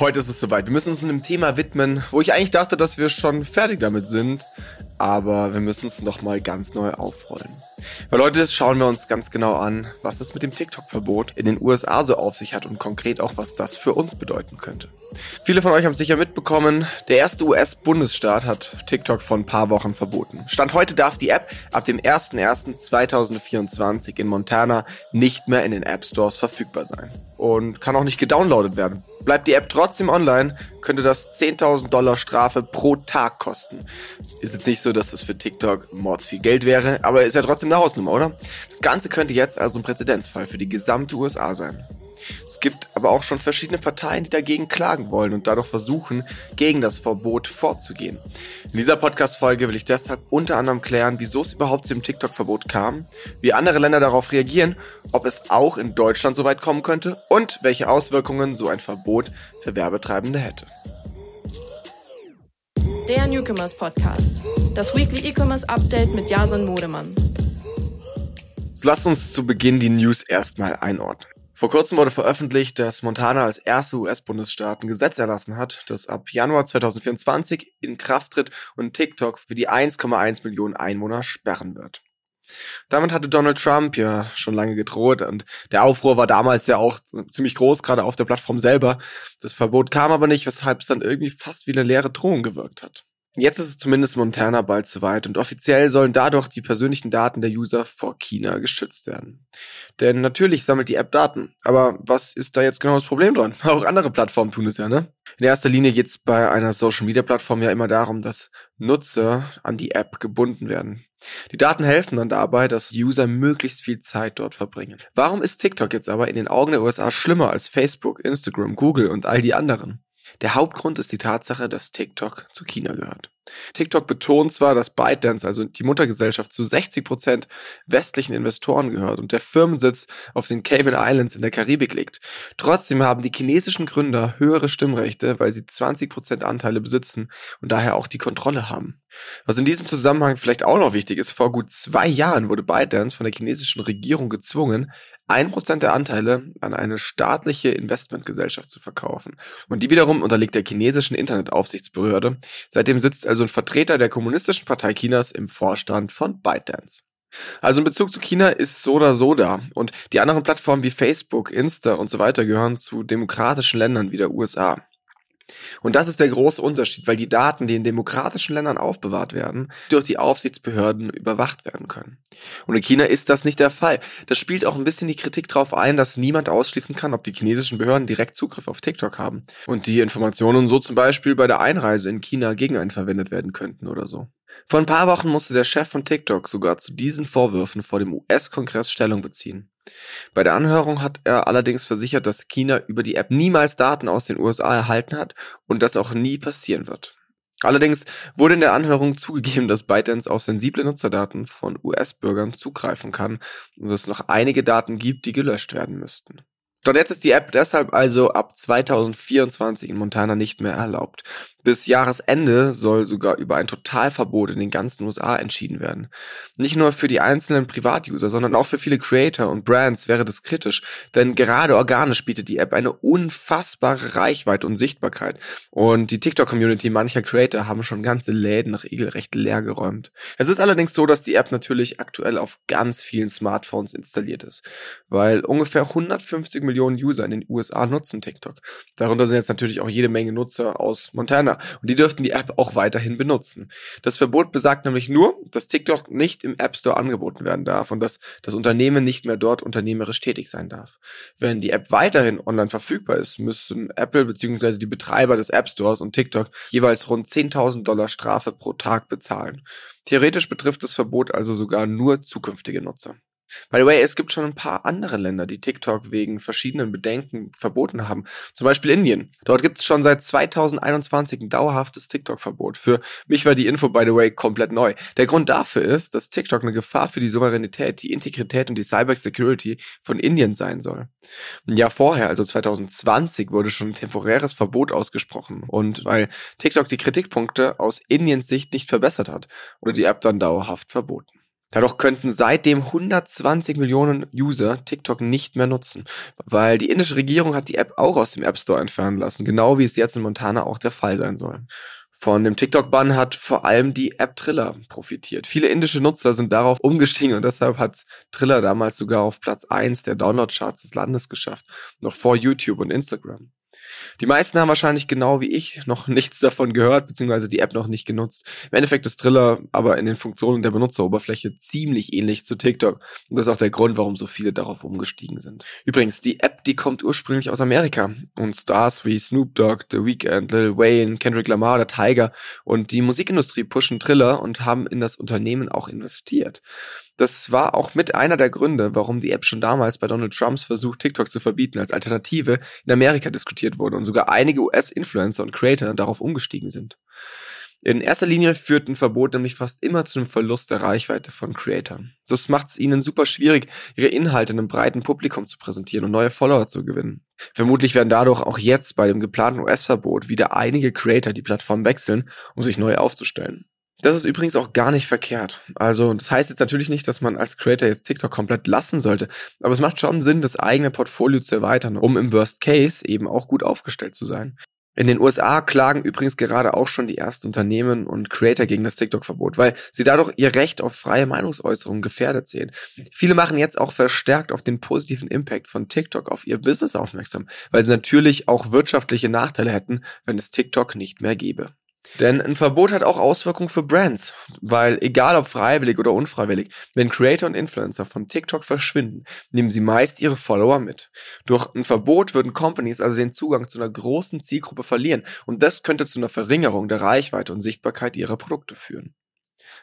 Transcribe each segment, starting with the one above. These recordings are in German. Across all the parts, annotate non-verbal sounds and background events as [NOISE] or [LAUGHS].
Heute ist es soweit. Wir müssen uns einem Thema widmen, wo ich eigentlich dachte, dass wir schon fertig damit sind. Aber wir müssen es nochmal ganz neu aufrollen. Weil Leute, das schauen wir uns ganz genau an, was es mit dem TikTok-Verbot in den USA so auf sich hat und konkret auch, was das für uns bedeuten könnte. Viele von euch haben sicher mitbekommen, der erste US-Bundesstaat hat TikTok vor ein paar Wochen verboten. Stand heute darf die App ab dem 01.01.2024 in Montana nicht mehr in den App Stores verfügbar sein und kann auch nicht gedownloadet werden. Bleibt die App trotzdem online, könnte das 10.000 Dollar Strafe pro Tag kosten. Ist jetzt nicht so, dass das für TikTok mords viel Geld wäre, aber ist ja trotzdem eine Hausnummer, oder? Das Ganze könnte jetzt also ein Präzedenzfall für die gesamte USA sein. Es gibt aber auch schon verschiedene Parteien, die dagegen klagen wollen und dadurch versuchen, gegen das Verbot vorzugehen. In dieser Podcast-Folge will ich deshalb unter anderem klären, wieso es überhaupt zu dem TikTok-Verbot kam, wie andere Länder darauf reagieren, ob es auch in Deutschland so weit kommen könnte und welche Auswirkungen so ein Verbot für Werbetreibende hätte. Der Newcomers Podcast. Das Weekly E-Commerce Update mit Jason Modemann. So lasst uns zu Beginn die News erstmal einordnen. Vor kurzem wurde veröffentlicht, dass Montana als erster US-Bundesstaat ein Gesetz erlassen hat, das ab Januar 2024 in Kraft tritt und TikTok für die 1,1 Millionen Einwohner sperren wird. Damit hatte Donald Trump ja schon lange gedroht und der Aufruhr war damals ja auch ziemlich groß, gerade auf der Plattform selber. Das Verbot kam aber nicht, weshalb es dann irgendwie fast wie eine leere Drohung gewirkt hat. Jetzt ist es zumindest Montana bald soweit und offiziell sollen dadurch die persönlichen Daten der User vor China geschützt werden. Denn natürlich sammelt die App Daten, aber was ist da jetzt genau das Problem dran? [LAUGHS] Auch andere Plattformen tun es ja, ne? In erster Linie geht es bei einer Social Media Plattform ja immer darum, dass Nutzer an die App gebunden werden. Die Daten helfen dann dabei, dass User möglichst viel Zeit dort verbringen. Warum ist TikTok jetzt aber in den Augen der USA schlimmer als Facebook, Instagram, Google und all die anderen? Der Hauptgrund ist die Tatsache, dass TikTok zu China gehört. TikTok betont zwar, dass ByteDance, also die Muttergesellschaft, zu 60 Prozent westlichen Investoren gehört und der Firmensitz auf den Cayman Islands in der Karibik liegt. Trotzdem haben die chinesischen Gründer höhere Stimmrechte, weil sie 20 Prozent Anteile besitzen und daher auch die Kontrolle haben. Was in diesem Zusammenhang vielleicht auch noch wichtig ist, vor gut zwei Jahren wurde ByteDance von der chinesischen Regierung gezwungen, ein Prozent der Anteile an eine staatliche Investmentgesellschaft zu verkaufen. Und die wiederum unterliegt der chinesischen Internetaufsichtsbehörde. Seitdem sitzt also ein Vertreter der Kommunistischen Partei Chinas im Vorstand von ByteDance. Also in Bezug zu China ist so oder so da. Und die anderen Plattformen wie Facebook, Insta und so weiter gehören zu demokratischen Ländern wie der USA. Und das ist der große Unterschied, weil die Daten, die in demokratischen Ländern aufbewahrt werden, durch die Aufsichtsbehörden überwacht werden können. Und in China ist das nicht der Fall. Das spielt auch ein bisschen die Kritik darauf ein, dass niemand ausschließen kann, ob die chinesischen Behörden direkt Zugriff auf TikTok haben und die Informationen so zum Beispiel bei der Einreise in China gegen einen verwendet werden könnten oder so. Vor ein paar Wochen musste der Chef von TikTok sogar zu diesen Vorwürfen vor dem US-Kongress Stellung beziehen. Bei der Anhörung hat er allerdings versichert, dass China über die App niemals Daten aus den USA erhalten hat und das auch nie passieren wird. Allerdings wurde in der Anhörung zugegeben, dass ByteDance auf sensible Nutzerdaten von US-Bürgern zugreifen kann und es noch einige Daten gibt, die gelöscht werden müssten. Dort jetzt ist die App deshalb also ab 2024 in Montana nicht mehr erlaubt. Bis Jahresende soll sogar über ein Totalverbot in den ganzen USA entschieden werden. Nicht nur für die einzelnen Privatuser, sondern auch für viele Creator und Brands wäre das kritisch, denn gerade organisch bietet die App eine unfassbare Reichweite und Sichtbarkeit. Und die TikTok-Community mancher Creator haben schon ganze Läden nach regelrecht leer geräumt. Es ist allerdings so, dass die App natürlich aktuell auf ganz vielen Smartphones installiert ist, weil ungefähr 150 Millionen User in den USA nutzen TikTok. Darunter sind jetzt natürlich auch jede Menge Nutzer aus Montana und die dürften die App auch weiterhin benutzen. Das Verbot besagt nämlich nur, dass TikTok nicht im App Store angeboten werden darf und dass das Unternehmen nicht mehr dort unternehmerisch tätig sein darf. Wenn die App weiterhin online verfügbar ist, müssen Apple bzw. die Betreiber des App Stores und TikTok jeweils rund 10.000 Dollar Strafe pro Tag bezahlen. Theoretisch betrifft das Verbot also sogar nur zukünftige Nutzer. By the way, es gibt schon ein paar andere Länder, die TikTok wegen verschiedenen Bedenken verboten haben. Zum Beispiel Indien. Dort gibt es schon seit 2021 ein dauerhaftes TikTok-Verbot. Für mich war die Info, by the way, komplett neu. Der Grund dafür ist, dass TikTok eine Gefahr für die Souveränität, die Integrität und die Cybersecurity von Indien sein soll. Ein Jahr vorher, also 2020, wurde schon ein temporäres Verbot ausgesprochen. Und weil TikTok die Kritikpunkte aus Indiens Sicht nicht verbessert hat, wurde die App dann dauerhaft verboten. Dadurch könnten seitdem 120 Millionen User TikTok nicht mehr nutzen, weil die indische Regierung hat die App auch aus dem App Store entfernen lassen, genau wie es jetzt in Montana auch der Fall sein soll. Von dem TikTok-Bann hat vor allem die App Triller profitiert. Viele indische Nutzer sind darauf umgestiegen und deshalb hat Triller damals sogar auf Platz 1 der Download-Charts des Landes geschafft, noch vor YouTube und Instagram. Die meisten haben wahrscheinlich genau wie ich noch [LAUGHS] nichts davon gehört, beziehungsweise die App noch nicht genutzt. Im Endeffekt ist Triller aber in den Funktionen der Benutzeroberfläche ziemlich ähnlich zu TikTok. Und das ist auch der Grund, warum so viele darauf umgestiegen sind. Übrigens, die App, die kommt ursprünglich aus Amerika. Und Stars wie Snoop Dogg, The Weeknd, Lil Wayne, Kendrick Lamar, der Tiger und die Musikindustrie pushen Triller und haben in das Unternehmen auch investiert. Das war auch mit einer der Gründe, warum die App schon damals bei Donald Trumps Versuch, TikTok zu verbieten, als Alternative in Amerika diskutiert wurde und sogar einige US-Influencer und Creator darauf umgestiegen sind. In erster Linie führt ein Verbot nämlich fast immer zu einem Verlust der Reichweite von Creatoren. Das macht es ihnen super schwierig, ihre Inhalte einem breiten Publikum zu präsentieren und neue Follower zu gewinnen. Vermutlich werden dadurch auch jetzt bei dem geplanten US-Verbot wieder einige Creator die Plattform wechseln, um sich neu aufzustellen. Das ist übrigens auch gar nicht verkehrt. Also, das heißt jetzt natürlich nicht, dass man als Creator jetzt TikTok komplett lassen sollte. Aber es macht schon Sinn, das eigene Portfolio zu erweitern, um im Worst Case eben auch gut aufgestellt zu sein. In den USA klagen übrigens gerade auch schon die ersten Unternehmen und Creator gegen das TikTok-Verbot, weil sie dadurch ihr Recht auf freie Meinungsäußerung gefährdet sehen. Viele machen jetzt auch verstärkt auf den positiven Impact von TikTok auf ihr Business aufmerksam, weil sie natürlich auch wirtschaftliche Nachteile hätten, wenn es TikTok nicht mehr gäbe. Denn ein Verbot hat auch Auswirkungen für Brands, weil egal ob freiwillig oder unfreiwillig, wenn Creator und Influencer von TikTok verschwinden, nehmen sie meist ihre Follower mit. Durch ein Verbot würden Companies also den Zugang zu einer großen Zielgruppe verlieren und das könnte zu einer Verringerung der Reichweite und Sichtbarkeit ihrer Produkte führen.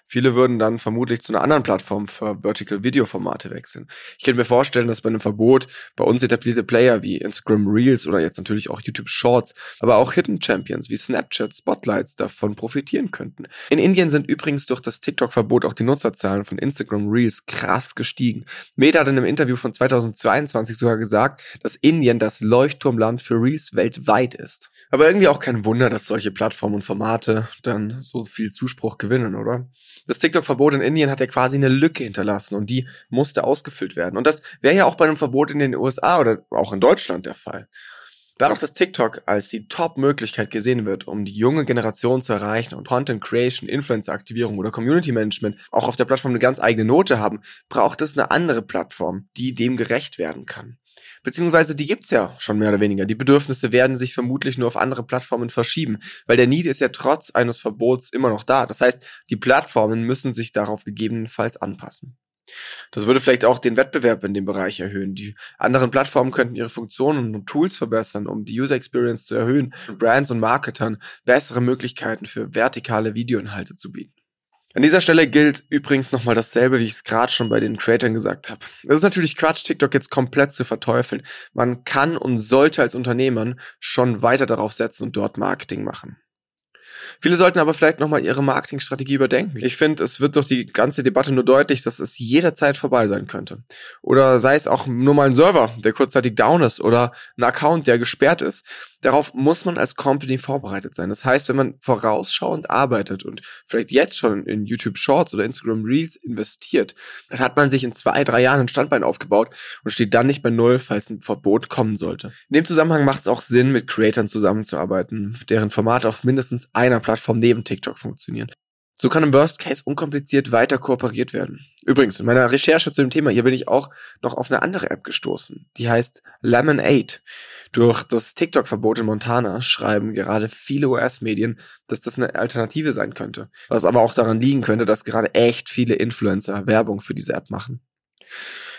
Viele würden dann vermutlich zu einer anderen Plattform für Vertical Video Formate wechseln. Ich könnte mir vorstellen, dass bei einem Verbot bei uns etablierte Player wie Instagram Reels oder jetzt natürlich auch YouTube Shorts, aber auch Hidden Champions wie Snapchat Spotlights davon profitieren könnten. In Indien sind übrigens durch das TikTok-Verbot auch die Nutzerzahlen von Instagram Reels krass gestiegen. Meta hat in einem Interview von 2022 sogar gesagt, dass Indien das Leuchtturmland für Reels weltweit ist. Aber irgendwie auch kein Wunder, dass solche Plattformen und Formate dann so viel Zuspruch gewinnen, oder? Das TikTok-Verbot in Indien hat ja quasi eine Lücke hinterlassen und die musste ausgefüllt werden. Und das wäre ja auch bei einem Verbot in den USA oder auch in Deutschland der Fall. Dadurch, dass TikTok als die Top-Möglichkeit gesehen wird, um die junge Generation zu erreichen und Content Creation, Influencer-Aktivierung oder Community Management auch auf der Plattform eine ganz eigene Note haben, braucht es eine andere Plattform, die dem gerecht werden kann. Beziehungsweise die gibt's ja schon mehr oder weniger. Die Bedürfnisse werden sich vermutlich nur auf andere Plattformen verschieben, weil der Need ist ja trotz eines Verbots immer noch da. Das heißt, die Plattformen müssen sich darauf gegebenenfalls anpassen. Das würde vielleicht auch den Wettbewerb in dem Bereich erhöhen. Die anderen Plattformen könnten ihre Funktionen und Tools verbessern, um die User Experience zu erhöhen Brands und Marketern bessere Möglichkeiten für vertikale Videoinhalte zu bieten. An dieser Stelle gilt übrigens nochmal dasselbe, wie ich es gerade schon bei den Creatoren gesagt habe. Es ist natürlich Quatsch, TikTok jetzt komplett zu verteufeln. Man kann und sollte als Unternehmer schon weiter darauf setzen und dort Marketing machen. Viele sollten aber vielleicht nochmal ihre Marketingstrategie überdenken. Ich finde, es wird durch die ganze Debatte nur deutlich, dass es jederzeit vorbei sein könnte. Oder sei es auch nur mal ein Server, der kurzzeitig down ist oder ein Account, der gesperrt ist. Darauf muss man als Company vorbereitet sein. Das heißt, wenn man vorausschauend arbeitet und vielleicht jetzt schon in YouTube Shorts oder Instagram Reels investiert, dann hat man sich in zwei, drei Jahren ein Standbein aufgebaut und steht dann nicht bei Null, falls ein Verbot kommen sollte. In dem Zusammenhang macht es auch Sinn, mit Creatoren zusammenzuarbeiten, deren Formate auf mindestens einer Plattform neben TikTok funktionieren. So kann im Worst Case unkompliziert weiter kooperiert werden. Übrigens, in meiner Recherche zu dem Thema hier bin ich auch noch auf eine andere App gestoßen. Die heißt Lemonade. Durch das TikTok-Verbot in Montana schreiben gerade viele US-Medien, dass das eine Alternative sein könnte. Was aber auch daran liegen könnte, dass gerade echt viele Influencer Werbung für diese App machen.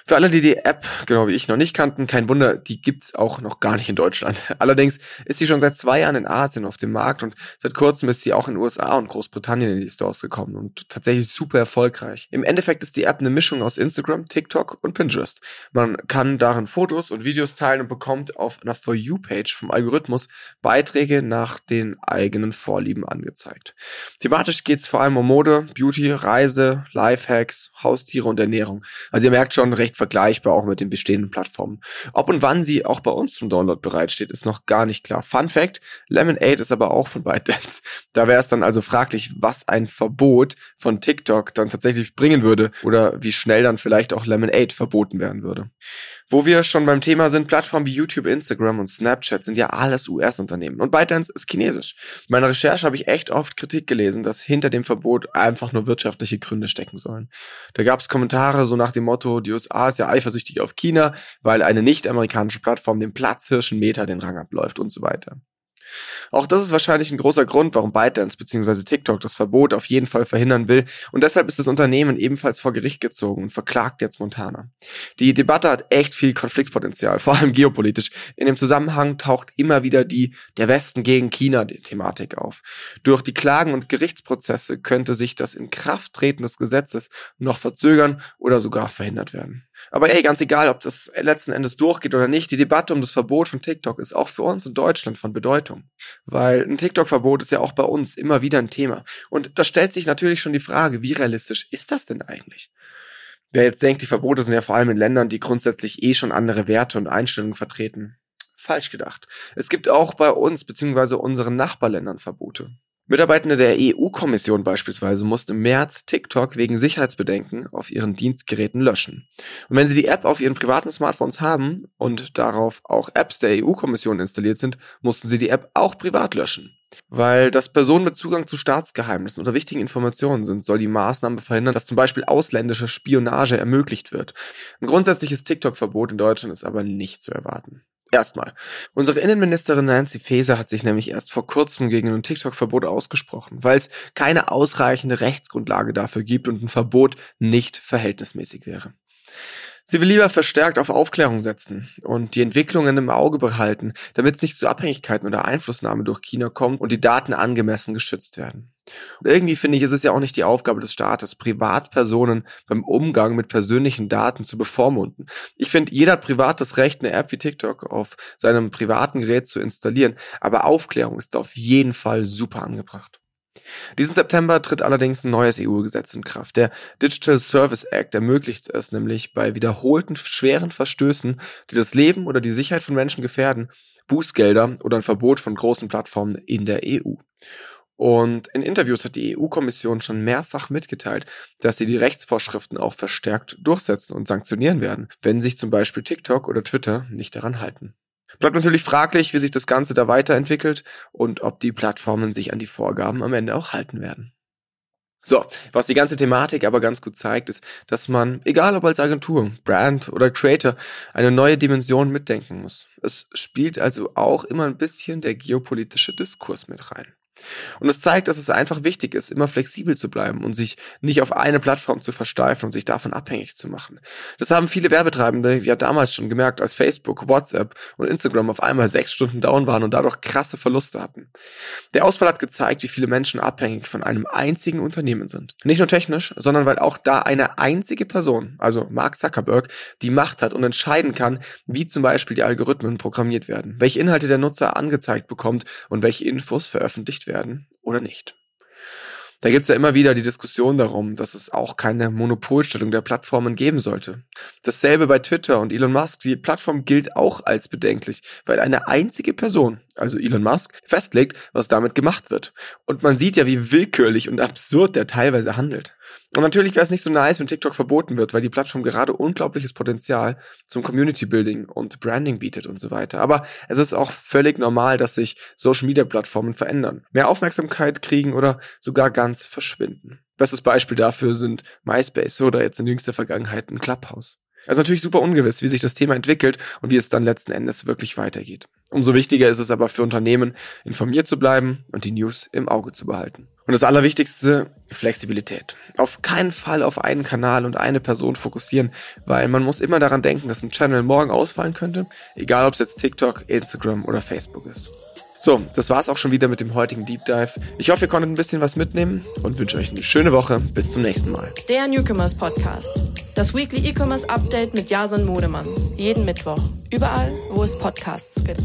Für alle, die die App, genau wie ich, noch nicht kannten, kein Wunder, die gibt's auch noch gar nicht in Deutschland. [LAUGHS] Allerdings ist sie schon seit zwei Jahren in Asien auf dem Markt und seit kurzem ist sie auch in den USA und Großbritannien in die Stores gekommen und tatsächlich super erfolgreich. Im Endeffekt ist die App eine Mischung aus Instagram, TikTok und Pinterest. Man kann darin Fotos und Videos teilen und bekommt auf einer For You-Page vom Algorithmus Beiträge nach den eigenen Vorlieben angezeigt. Thematisch geht's vor allem um Mode, Beauty, Reise, Lifehacks, Haustiere und Ernährung. Also ihr merkt schon, recht vergleichbar auch mit den bestehenden Plattformen. Ob und wann sie auch bei uns zum Download bereitsteht, ist noch gar nicht klar. Fun Fact, Lemonade ist aber auch von [LAUGHS] ByteDance. Da wäre es dann also fraglich, was ein Verbot von TikTok dann tatsächlich bringen würde oder wie schnell dann vielleicht auch Lemonade verboten werden würde. Wo wir schon beim Thema sind, Plattformen wie YouTube, Instagram und Snapchat sind ja alles US-Unternehmen und ByteDance ist chinesisch. In meiner Recherche habe ich echt oft Kritik gelesen, dass hinter dem Verbot einfach nur wirtschaftliche Gründe stecken sollen. Da gab es Kommentare so nach dem Motto, die USA ist ja eifersüchtig auf China, weil eine nicht-amerikanische Plattform dem Platzhirschen Meta den Rang abläuft und so weiter. Auch das ist wahrscheinlich ein großer Grund, warum ByteDance bzw. TikTok das Verbot auf jeden Fall verhindern will und deshalb ist das Unternehmen ebenfalls vor Gericht gezogen und verklagt jetzt Montana. Die Debatte hat echt viel Konfliktpotenzial, [LAUGHS] vor allem geopolitisch. In dem Zusammenhang taucht immer wieder die der Westen gegen China Thematik auf. Durch die Klagen und Gerichtsprozesse könnte sich das Inkrafttreten des Gesetzes noch verzögern oder sogar verhindert werden. Aber ey, ganz egal, ob das letzten Endes durchgeht oder nicht, die Debatte um das Verbot von TikTok ist auch für uns in Deutschland von Bedeutung. Weil ein TikTok-Verbot ist ja auch bei uns immer wieder ein Thema. Und da stellt sich natürlich schon die Frage, wie realistisch ist das denn eigentlich? Wer jetzt denkt, die Verbote sind ja vor allem in Ländern, die grundsätzlich eh schon andere Werte und Einstellungen vertreten. Falsch gedacht. Es gibt auch bei uns bzw. unseren Nachbarländern Verbote. Mitarbeitende der EU-Kommission beispielsweise mussten im März TikTok wegen Sicherheitsbedenken auf ihren Dienstgeräten löschen. Und wenn sie die App auf ihren privaten Smartphones haben und darauf auch Apps der EU-Kommission installiert sind, mussten sie die App auch privat löschen. Weil das Personen mit Zugang zu Staatsgeheimnissen oder wichtigen Informationen sind, soll die Maßnahme verhindern, dass zum Beispiel ausländische Spionage ermöglicht wird. Ein grundsätzliches TikTok-Verbot in Deutschland ist aber nicht zu erwarten. Erstmal. Unsere Innenministerin Nancy Faeser hat sich nämlich erst vor kurzem gegen ein TikTok-Verbot ausgesprochen, weil es keine ausreichende Rechtsgrundlage dafür gibt und ein Verbot nicht verhältnismäßig wäre. Sie will lieber verstärkt auf Aufklärung setzen und die Entwicklungen im Auge behalten, damit es nicht zu Abhängigkeiten oder Einflussnahme durch China kommt und die Daten angemessen geschützt werden. Und irgendwie finde ich, ist es ja auch nicht die Aufgabe des Staates, Privatpersonen beim Umgang mit persönlichen Daten zu bevormunden. Ich finde, jeder hat privat das Recht, eine App wie TikTok auf seinem privaten Gerät zu installieren, aber Aufklärung ist auf jeden Fall super angebracht. Diesen September tritt allerdings ein neues EU-Gesetz in Kraft. Der Digital Service Act ermöglicht es nämlich bei wiederholten schweren Verstößen, die das Leben oder die Sicherheit von Menschen gefährden, Bußgelder oder ein Verbot von großen Plattformen in der EU. Und in Interviews hat die EU-Kommission schon mehrfach mitgeteilt, dass sie die Rechtsvorschriften auch verstärkt durchsetzen und sanktionieren werden, wenn sich zum Beispiel TikTok oder Twitter nicht daran halten. Bleibt natürlich fraglich, wie sich das Ganze da weiterentwickelt und ob die Plattformen sich an die Vorgaben am Ende auch halten werden. So, was die ganze Thematik aber ganz gut zeigt, ist, dass man, egal ob als Agentur, Brand oder Creator, eine neue Dimension mitdenken muss. Es spielt also auch immer ein bisschen der geopolitische Diskurs mit rein. Und es zeigt, dass es einfach wichtig ist, immer flexibel zu bleiben und sich nicht auf eine Plattform zu versteifen und sich davon abhängig zu machen. Das haben viele Werbetreibende ja damals schon gemerkt, als Facebook, WhatsApp und Instagram auf einmal sechs Stunden down waren und dadurch krasse Verluste hatten. Der Ausfall hat gezeigt, wie viele Menschen abhängig von einem einzigen Unternehmen sind. Nicht nur technisch, sondern weil auch da eine einzige Person, also Mark Zuckerberg, die Macht hat und entscheiden kann, wie zum Beispiel die Algorithmen programmiert werden, welche Inhalte der Nutzer angezeigt bekommt und welche Infos werden oder nicht. Da gibt's ja immer wieder die Diskussion darum, dass es auch keine Monopolstellung der Plattformen geben sollte. Dasselbe bei Twitter und Elon Musk. Die Plattform gilt auch als bedenklich, weil eine einzige Person, also Elon Musk, festlegt, was damit gemacht wird. Und man sieht ja, wie willkürlich und absurd der teilweise handelt. Und natürlich wäre es nicht so nice, wenn TikTok verboten wird, weil die Plattform gerade unglaubliches Potenzial zum Community Building und Branding bietet und so weiter. Aber es ist auch völlig normal, dass sich Social Media Plattformen verändern, mehr Aufmerksamkeit kriegen oder sogar ganz verschwinden. Bestes Beispiel dafür sind MySpace oder jetzt in jüngster Vergangenheit ein Clubhouse. Es ist natürlich super ungewiss, wie sich das Thema entwickelt und wie es dann letzten Endes wirklich weitergeht. Umso wichtiger ist es aber für Unternehmen, informiert zu bleiben und die News im Auge zu behalten. Und das Allerwichtigste, Flexibilität. Auf keinen Fall auf einen Kanal und eine Person fokussieren, weil man muss immer daran denken, dass ein Channel morgen ausfallen könnte, egal ob es jetzt TikTok, Instagram oder Facebook ist. So, das war's auch schon wieder mit dem heutigen Deep Dive. Ich hoffe, ihr konntet ein bisschen was mitnehmen und wünsche euch eine schöne Woche. Bis zum nächsten Mal. Der Newcomers Podcast. Das Weekly E-Commerce Update mit Jason Modemann. Jeden Mittwoch. Überall, wo es Podcasts gibt.